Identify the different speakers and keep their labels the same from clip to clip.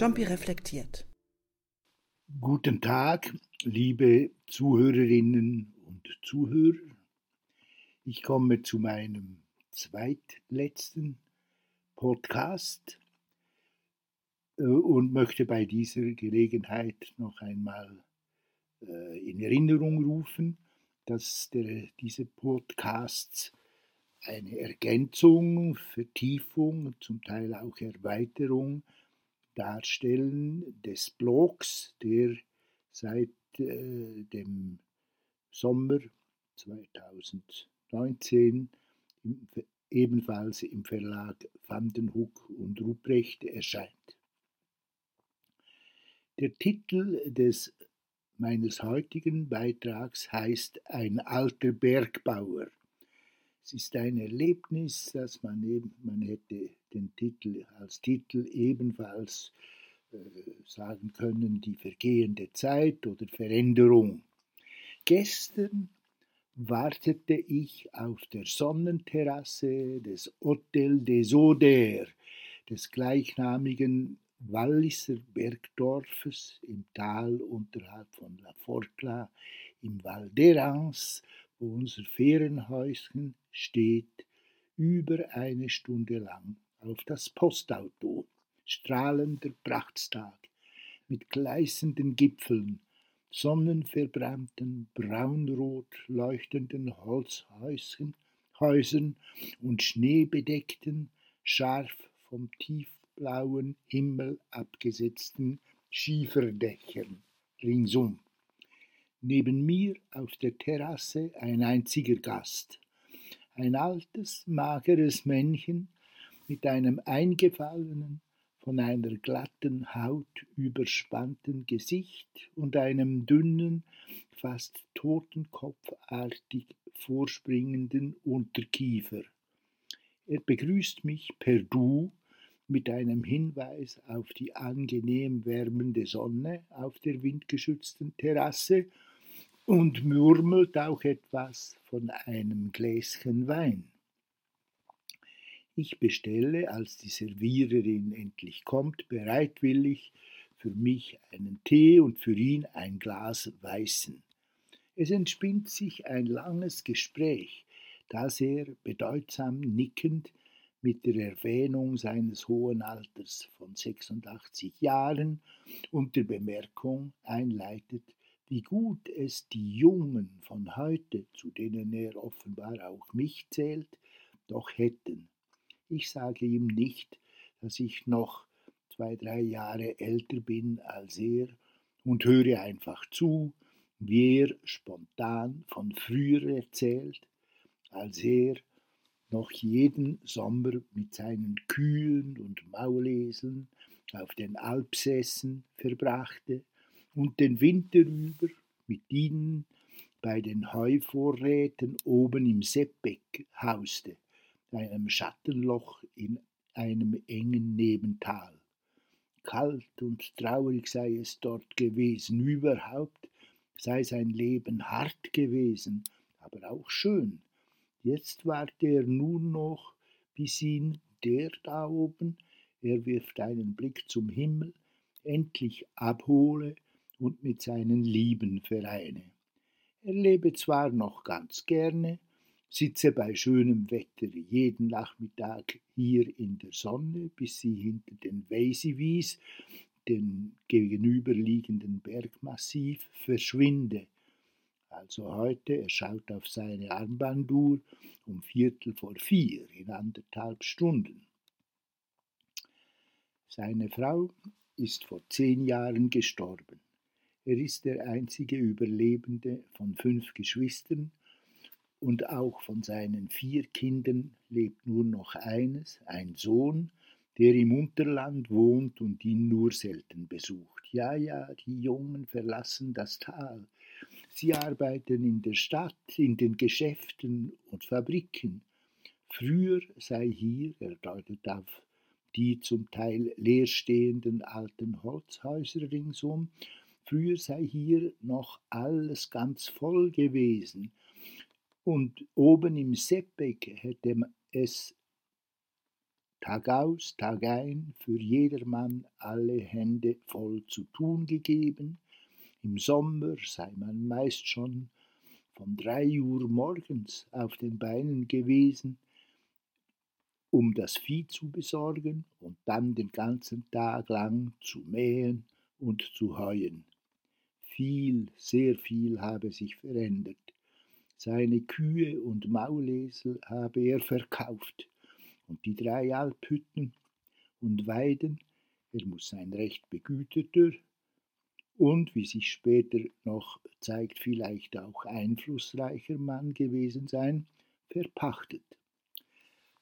Speaker 1: Jumpy reflektiert.
Speaker 2: Guten Tag, liebe Zuhörerinnen und Zuhörer. Ich komme zu meinem zweitletzten Podcast äh, und möchte bei dieser Gelegenheit noch einmal äh, in Erinnerung rufen, dass der, diese Podcasts eine Ergänzung, Vertiefung, zum Teil auch Erweiterung darstellen des Blogs, der seit äh, dem Sommer 2019 im, ebenfalls im Verlag Vandenhoek und Ruprecht erscheint. Der Titel des meines heutigen Beitrags heißt Ein alter Bergbauer. Es ist ein Erlebnis, dass man eben, man hätte den Titel als Titel ebenfalls äh, sagen können, die vergehende Zeit oder Veränderung. Gestern wartete ich auf der Sonnenterrasse des Hotel des Oders, des gleichnamigen Walliser Bergdorfes im Tal unterhalb von La Forcla im Val d'Erans, wo unser Ferienhäuschen steht, über eine Stunde lang auf das Postauto. Strahlender Prachtstag mit gleißenden Gipfeln, sonnenverbrannten, braunrot leuchtenden Holzhäuschen, Häusern und schneebedeckten, scharf vom tiefblauen Himmel abgesetzten Schieferdächern ringsum. Neben mir auf der Terrasse ein einziger Gast, ein altes, mageres Männchen mit einem eingefallenen, von einer glatten Haut überspannten Gesicht und einem dünnen, fast totenkopfartig vorspringenden Unterkiefer. Er begrüßt mich per Du mit einem Hinweis auf die angenehm wärmende Sonne auf der windgeschützten Terrasse und murmelt auch etwas von einem Gläschen Wein. Ich bestelle, als die Serviererin endlich kommt, bereitwillig für mich einen Tee und für ihn ein Glas Weißen. Es entspinnt sich ein langes Gespräch, das er bedeutsam nickend mit der Erwähnung seines hohen Alters von 86 Jahren und der Bemerkung einleitet, wie gut es die Jungen von heute, zu denen er offenbar auch mich zählt, doch hätten. Ich sage ihm nicht, dass ich noch zwei, drei Jahre älter bin als er und höre einfach zu, wie er spontan von früher erzählt, als er noch jeden Sommer mit seinen Kühen und Mauleseln auf den Alpsessen verbrachte und den Winter über mit ihnen bei den Heuvorräten oben im Seppeck hauste, einem Schattenloch in einem engen Nebental. Kalt und traurig sei es dort gewesen, überhaupt sei sein Leben hart gewesen, aber auch schön. Jetzt warte er nur noch, bis ihn der da oben, er wirft einen Blick zum Himmel, endlich abhole und mit seinen Lieben vereine. Er lebe zwar noch ganz gerne, sitze bei schönem Wetter jeden Nachmittag hier in der Sonne, bis sie hinter den Weisiwies, den gegenüberliegenden Bergmassiv, verschwinde. Also heute, er schaut auf seine Armbanduhr um Viertel vor vier in anderthalb Stunden. Seine Frau ist vor zehn Jahren gestorben. Er ist der einzige Überlebende von fünf Geschwistern und auch von seinen vier Kindern lebt nur noch eines, ein Sohn, der im Unterland wohnt und ihn nur selten besucht. Ja, ja, die Jungen verlassen das Tal. Sie arbeiten in der Stadt, in den Geschäften und Fabriken. Früher sei hier, er deutet auf die zum Teil leerstehenden alten Holzhäuser ringsum, Früher sei hier noch alles ganz voll gewesen. Und oben im Seppeck hätte es Tag aus, Tag ein, für jedermann alle Hände voll zu tun gegeben. Im Sommer sei man meist schon von drei Uhr morgens auf den Beinen gewesen, um das Vieh zu besorgen und dann den ganzen Tag lang zu mähen und zu heuen. Viel, sehr viel habe sich verändert. Seine Kühe und Maulesel habe er verkauft und die drei Alphütten und Weiden, er muss ein recht begüterter und, wie sich später noch zeigt, vielleicht auch einflussreicher Mann gewesen sein, verpachtet.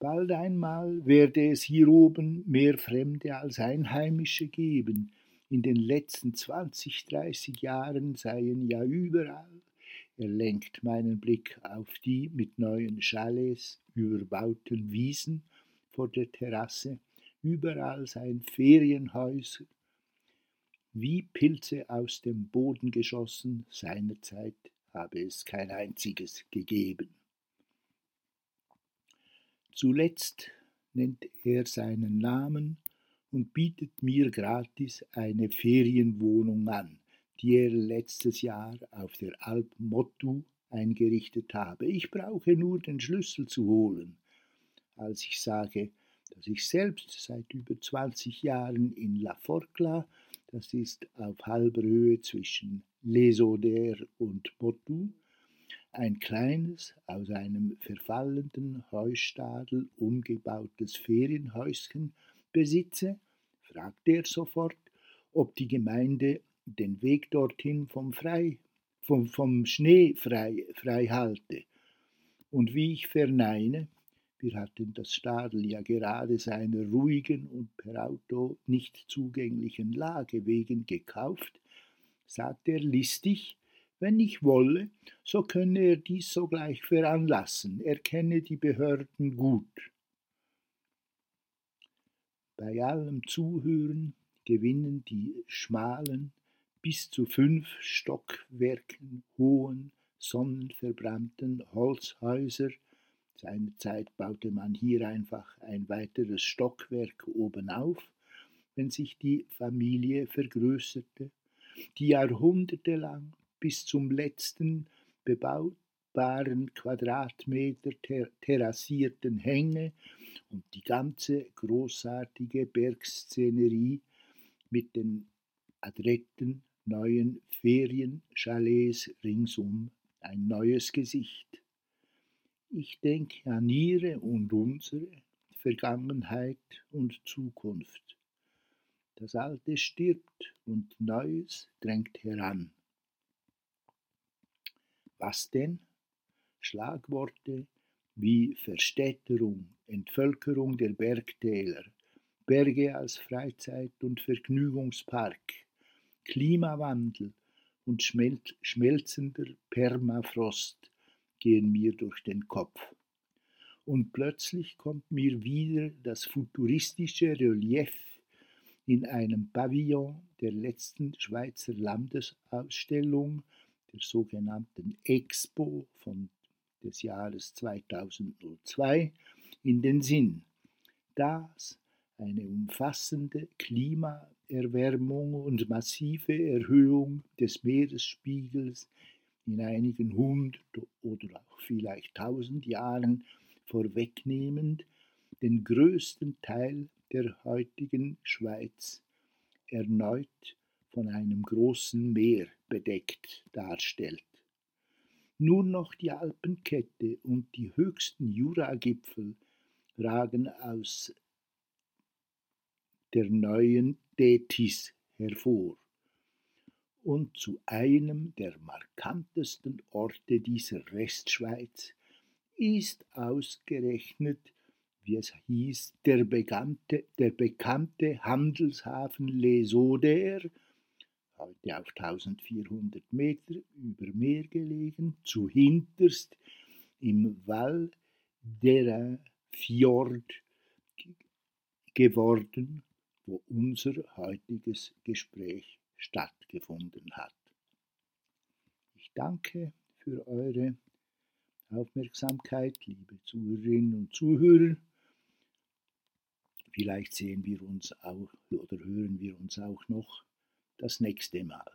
Speaker 2: Bald einmal werde es hier oben mehr Fremde als Einheimische geben. In den letzten 20, 30 Jahren seien ja überall er lenkt meinen Blick auf die mit neuen Chalets überbauten Wiesen vor der Terrasse, überall sein Ferienhäuser, wie Pilze aus dem Boden geschossen, seinerzeit habe es kein einziges gegeben. Zuletzt nennt er seinen Namen und bietet mir gratis eine Ferienwohnung an die er letztes Jahr auf der Alp Mottu eingerichtet habe. Ich brauche nur den Schlüssel zu holen. Als ich sage, dass ich selbst seit über 20 Jahren in La Forcla, das ist auf halber Höhe zwischen Les Oders und Mottu, ein kleines, aus einem verfallenden Heustadel umgebautes Ferienhäuschen besitze, fragte er sofort, ob die Gemeinde den Weg dorthin vom, frei, vom, vom Schnee frei, frei halte. Und wie ich verneine, wir hatten das Stadel ja gerade seiner ruhigen und per Auto nicht zugänglichen Lage wegen gekauft, sagt er listig, wenn ich wolle, so könne er dies sogleich veranlassen, er kenne die Behörden gut. Bei allem Zuhören gewinnen die schmalen, bis zu fünf Stockwerken hohen, sonnenverbrannten Holzhäuser. Seinerzeit baute man hier einfach ein weiteres Stockwerk obenauf, wenn sich die Familie vergrößerte, die jahrhundertelang bis zum letzten bebaubaren Quadratmeter ter terrassierten Hänge und die ganze großartige Bergszenerie mit den adretten neuen Ferienchalets ringsum ein neues Gesicht. Ich denke an ihre und unsere Vergangenheit und Zukunft. Das Alte stirbt und Neues drängt heran. Was denn? Schlagworte wie Verstädterung, Entvölkerung der Bergtäler, Berge als Freizeit- und Vergnügungspark, Klimawandel und schmelzender Permafrost gehen mir durch den Kopf. Und plötzlich kommt mir wieder das futuristische Relief in einem Pavillon der letzten Schweizer Landesausstellung, der sogenannten Expo von des Jahres 2002, in den Sinn. Das eine umfassende Klimaerwärmung und massive Erhöhung des Meeresspiegels in einigen hundert oder auch vielleicht tausend Jahren vorwegnehmend den größten Teil der heutigen Schweiz erneut von einem großen Meer bedeckt darstellt. Nur noch die Alpenkette und die höchsten Juragipfel ragen aus der neuen Detis hervor und zu einem der markantesten Orte dieser Restschweiz ist ausgerechnet, wie es hieß, der bekannte, der bekannte Handelshafen Les Oders, heute auf 1400 Meter über Meer gelegen, zu hinterst im Val der Fjord geworden wo unser heutiges Gespräch stattgefunden hat. Ich danke für eure Aufmerksamkeit, liebe Zuhörerinnen und Zuhörer. Vielleicht sehen wir uns auch oder hören wir uns auch noch das nächste Mal.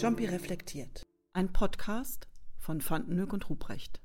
Speaker 1: Jumpy reflektiert. Ein Podcast von Fandenhoek und Ruprecht.